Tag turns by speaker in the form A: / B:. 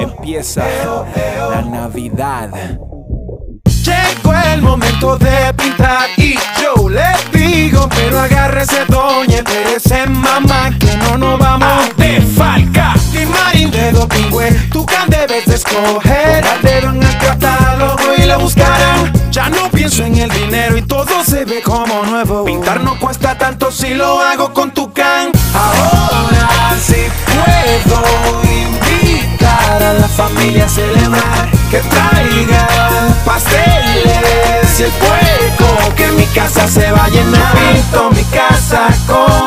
A: Empieza la Navidad.
B: Llegó el momento de pintar y yo le digo, pero agárrese doña, ese mamá que no nos vamos
A: de falca.
B: Y marín de dopingüe, tú can debes de escoger al dedo en el catálogo y la buscarán. Ya no pienso en el dinero y todo se ve como nuevo. Pintar no cuesta tanto si lo hago con tu can. Familia a celebrar que traigan pasteles y el fuego que mi casa se va a llenar. Pinto mi casa con